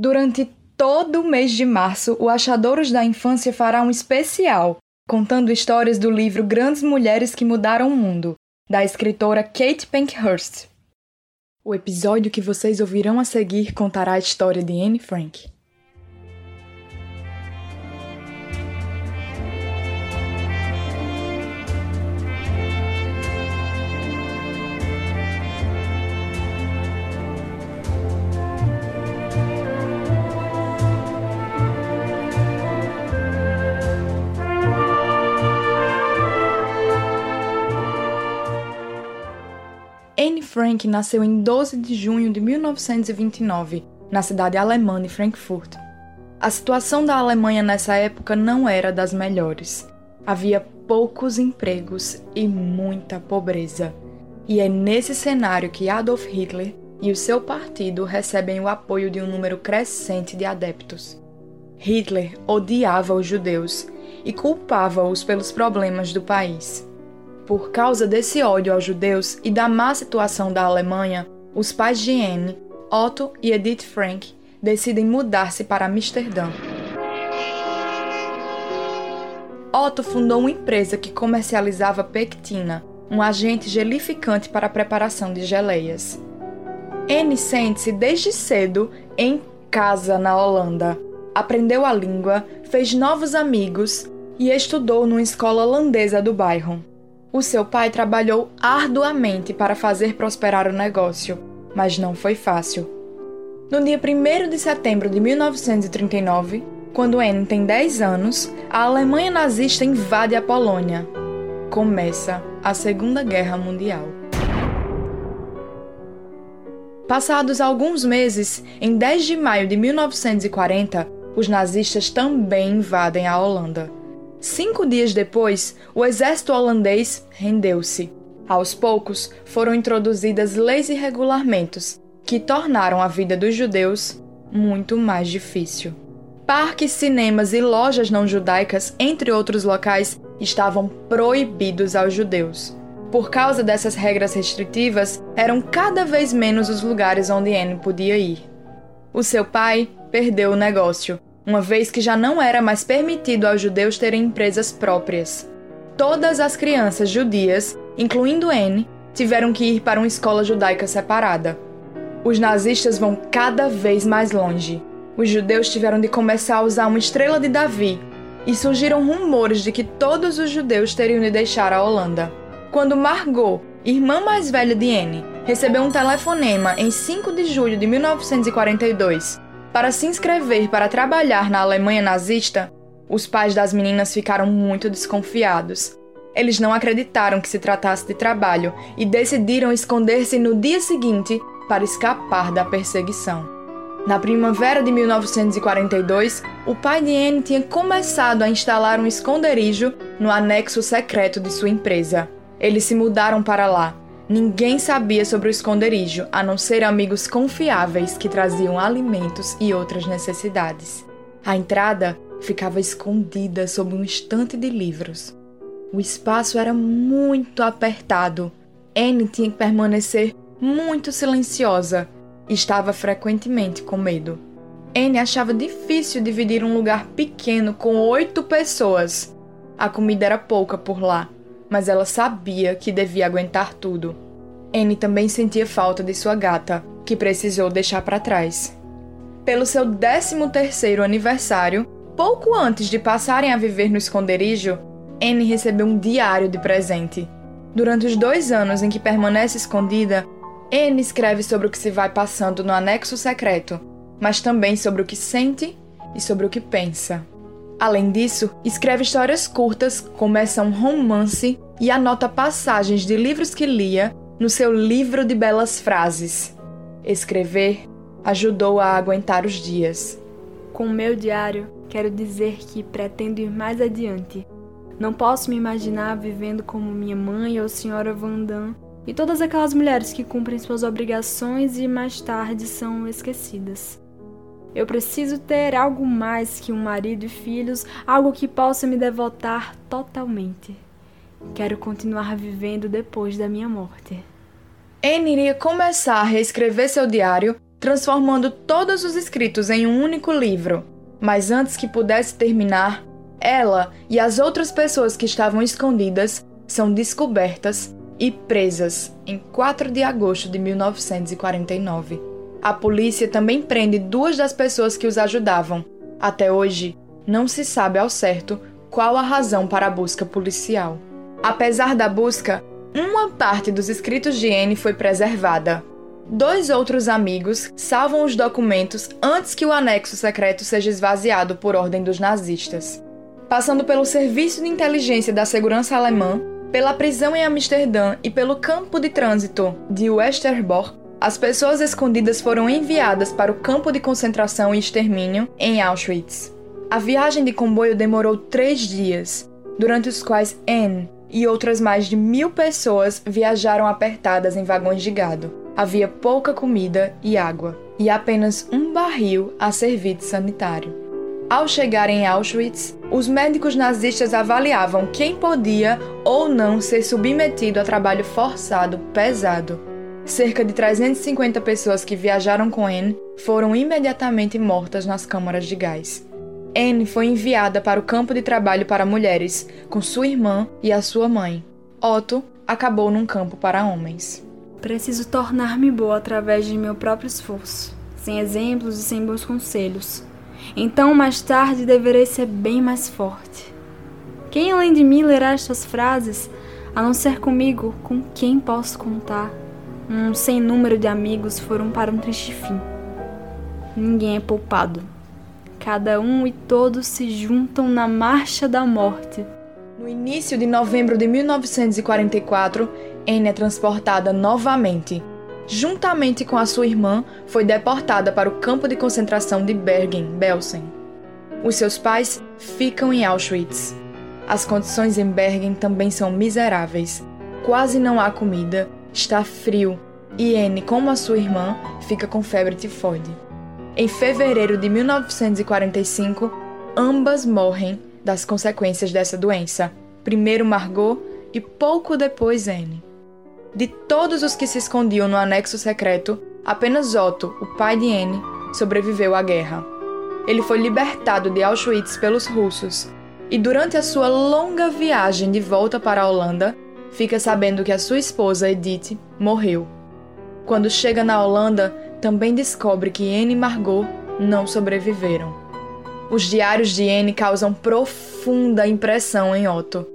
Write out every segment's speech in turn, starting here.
Durante todo o mês de março, o Achadouros da Infância fará um especial, contando histórias do livro Grandes Mulheres que Mudaram o Mundo, da escritora Kate Pankhurst. O episódio que vocês ouvirão a seguir contará a história de Anne Frank. Frank nasceu em 12 de junho de 1929, na cidade alemã de Frankfurt. A situação da Alemanha nessa época não era das melhores. Havia poucos empregos e muita pobreza. E é nesse cenário que Adolf Hitler e o seu partido recebem o apoio de um número crescente de adeptos. Hitler odiava os judeus e culpava-os pelos problemas do país. Por causa desse ódio aos judeus e da má situação da Alemanha, os pais de Anne, Otto e Edith Frank, decidem mudar-se para Amsterdã. Otto fundou uma empresa que comercializava pectina, um agente gelificante para a preparação de geleias. Anne sente-se desde cedo em casa na Holanda. Aprendeu a língua, fez novos amigos e estudou numa escola holandesa do bairro. O seu pai trabalhou arduamente para fazer prosperar o negócio, mas não foi fácil. No dia 1 de setembro de 1939, quando Anne tem 10 anos, a Alemanha nazista invade a Polônia. Começa a Segunda Guerra Mundial. Passados alguns meses, em 10 de maio de 1940, os nazistas também invadem a Holanda. Cinco dias depois, o exército holandês rendeu-se. Aos poucos, foram introduzidas leis e regulamentos que tornaram a vida dos judeus muito mais difícil. Parques, cinemas e lojas não judaicas, entre outros locais, estavam proibidos aos judeus. Por causa dessas regras restritivas, eram cada vez menos os lugares onde Anne podia ir. O seu pai perdeu o negócio uma vez que já não era mais permitido aos judeus terem empresas próprias. Todas as crianças judias, incluindo Anne, tiveram que ir para uma escola judaica separada. Os nazistas vão cada vez mais longe. Os judeus tiveram de começar a usar uma estrela de Davi, e surgiram rumores de que todos os judeus teriam de deixar a Holanda. Quando Margot, irmã mais velha de Anne, recebeu um telefonema em 5 de julho de 1942, para se inscrever para trabalhar na Alemanha nazista, os pais das meninas ficaram muito desconfiados. Eles não acreditaram que se tratasse de trabalho e decidiram esconder-se no dia seguinte para escapar da perseguição. Na primavera de 1942, o pai de Anne tinha começado a instalar um esconderijo no anexo secreto de sua empresa. Eles se mudaram para lá Ninguém sabia sobre o esconderijo, a não ser amigos confiáveis que traziam alimentos e outras necessidades. A entrada ficava escondida sob um estante de livros. O espaço era muito apertado. Anne tinha que permanecer muito silenciosa e estava frequentemente com medo. Anne achava difícil dividir um lugar pequeno com oito pessoas. A comida era pouca por lá mas ela sabia que devia aguentar tudo. Anne também sentia falta de sua gata, que precisou deixar para trás. Pelo seu 13º aniversário, pouco antes de passarem a viver no esconderijo, Anne recebeu um diário de presente. Durante os dois anos em que permanece escondida, Anne escreve sobre o que se vai passando no anexo secreto, mas também sobre o que sente e sobre o que pensa. Além disso, escreve histórias curtas, começa um romance e anota passagens de livros que lia no seu livro de belas frases. Escrever ajudou a aguentar os dias. Com o meu diário, quero dizer que pretendo ir mais adiante. Não posso me imaginar vivendo como minha mãe ou senhora Vandam e todas aquelas mulheres que cumprem suas obrigações e mais tarde são esquecidas. Eu preciso ter algo mais que um marido e filhos, algo que possa me devotar totalmente. Quero continuar vivendo depois da minha morte. Anne iria começar a reescrever seu diário transformando todos os escritos em um único livro. Mas antes que pudesse terminar, ela e as outras pessoas que estavam escondidas são descobertas e presas em 4 de agosto de 1949. A polícia também prende duas das pessoas que os ajudavam. Até hoje, não se sabe ao certo qual a razão para a busca policial. Apesar da busca, uma parte dos escritos de Anne foi preservada. Dois outros amigos salvam os documentos antes que o anexo secreto seja esvaziado por ordem dos nazistas. Passando pelo serviço de inteligência da segurança alemã, pela prisão em Amsterdã e pelo campo de trânsito de Westerbork, as pessoas escondidas foram enviadas para o campo de concentração e extermínio em Auschwitz. A viagem de comboio demorou três dias, durante os quais Anne e outras mais de mil pessoas viajaram apertadas em vagões de gado. Havia pouca comida e água, e apenas um barril a servir de sanitário. Ao chegar em Auschwitz, os médicos nazistas avaliavam quem podia ou não ser submetido a trabalho forçado pesado. Cerca de 350 pessoas que viajaram com Anne foram imediatamente mortas nas câmaras de gás. Anne foi enviada para o campo de trabalho para mulheres, com sua irmã e a sua mãe. Otto acabou num campo para homens. Preciso tornar-me boa através de meu próprio esforço, sem exemplos e sem bons conselhos. Então, mais tarde, deverei ser bem mais forte. Quem além de mim lerá estas frases, a não ser comigo, com quem posso contar? Um sem número de amigos foram para um triste fim. Ninguém é poupado. Cada um e todos se juntam na marcha da morte. No início de novembro de 1944, Anne é transportada novamente juntamente com a sua irmã, foi deportada para o campo de concentração de Bergen-Belsen. Os seus pais ficam em Auschwitz. As condições em Bergen também são miseráveis. Quase não há comida, está frio e Anne, como a sua irmã, fica com febre tifoide. Em fevereiro de 1945, ambas morrem das consequências dessa doença. Primeiro Margot e pouco depois Anne. De todos os que se escondiam no anexo secreto, apenas Otto, o pai de Anne, sobreviveu à guerra. Ele foi libertado de Auschwitz pelos russos e, durante a sua longa viagem de volta para a Holanda, fica sabendo que a sua esposa, Edith, morreu. Quando chega na Holanda, também descobre que Anne e Margot não sobreviveram. Os diários de Anne causam profunda impressão em Otto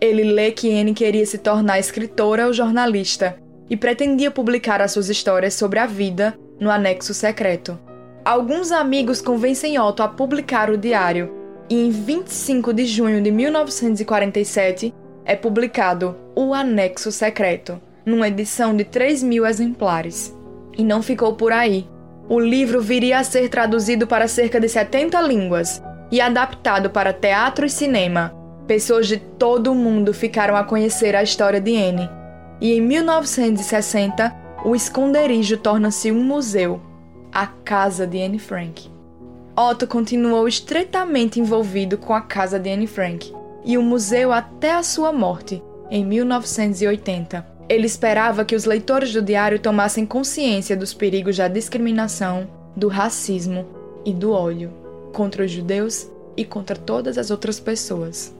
ele lê que Anne queria se tornar escritora ou jornalista e pretendia publicar as suas histórias sobre a vida no anexo secreto. Alguns amigos convencem Otto a publicar o diário, e em 25 de junho de 1947 é publicado O Anexo Secreto, numa edição de 3 mil exemplares. E não ficou por aí. O livro viria a ser traduzido para cerca de 70 línguas e adaptado para teatro e cinema, Pessoas de todo o mundo ficaram a conhecer a história de Anne. E em 1960, o esconderijo torna-se um museu, a casa de Anne Frank. Otto continuou estreitamente envolvido com a casa de Anne Frank e o museu até a sua morte, em 1980. Ele esperava que os leitores do diário tomassem consciência dos perigos da discriminação, do racismo e do ódio contra os judeus e contra todas as outras pessoas.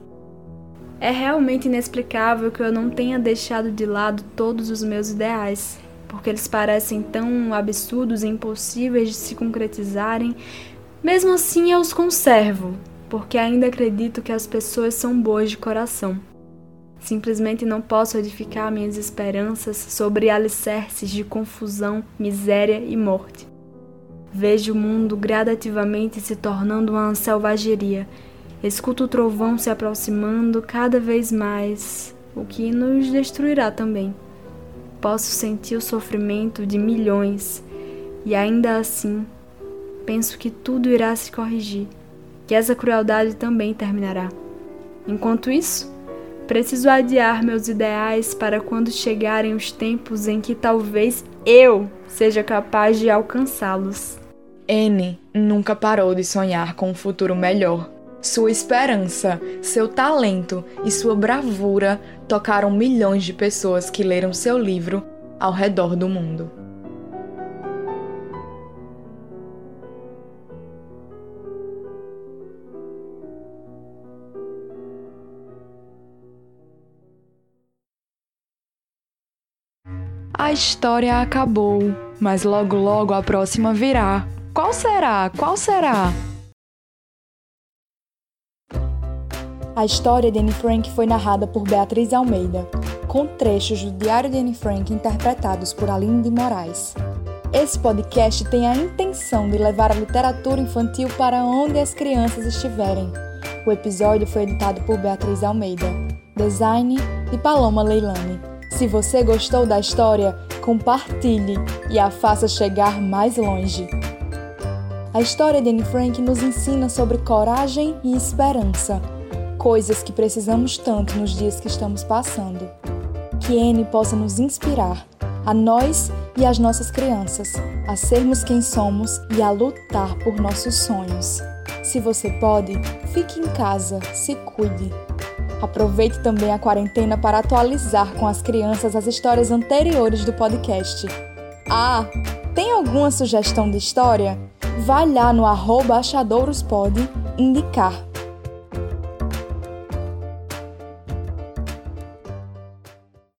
É realmente inexplicável que eu não tenha deixado de lado todos os meus ideais, porque eles parecem tão absurdos e impossíveis de se concretizarem. Mesmo assim, eu os conservo, porque ainda acredito que as pessoas são boas de coração. Simplesmente não posso edificar minhas esperanças sobre alicerces de confusão, miséria e morte. Vejo o mundo gradativamente se tornando uma selvageria Escuto o trovão se aproximando cada vez mais, o que nos destruirá também. Posso sentir o sofrimento de milhões e ainda assim penso que tudo irá se corrigir, que essa crueldade também terminará. Enquanto isso, preciso adiar meus ideais para quando chegarem os tempos em que talvez eu seja capaz de alcançá-los. N nunca parou de sonhar com um futuro melhor sua esperança, seu talento e sua bravura tocaram milhões de pessoas que leram seu livro ao redor do mundo. A história acabou, mas logo logo a próxima virá. Qual será? Qual será? A história de Anne Frank foi narrada por Beatriz Almeida, com trechos do Diário de Anne Frank interpretados por Aline de Moraes. Esse podcast tem a intenção de levar a literatura infantil para onde as crianças estiverem. O episódio foi editado por Beatriz Almeida, design de Paloma Leilani. Se você gostou da história, compartilhe e a faça chegar mais longe. A história de Anne Frank nos ensina sobre coragem e esperança coisas que precisamos tanto nos dias que estamos passando. Que N possa nos inspirar, a nós e às nossas crianças, a sermos quem somos e a lutar por nossos sonhos. Se você pode, fique em casa, se cuide. Aproveite também a quarentena para atualizar com as crianças as histórias anteriores do podcast. Ah, tem alguma sugestão de história? Vai lá no arroba achadouraspod indicar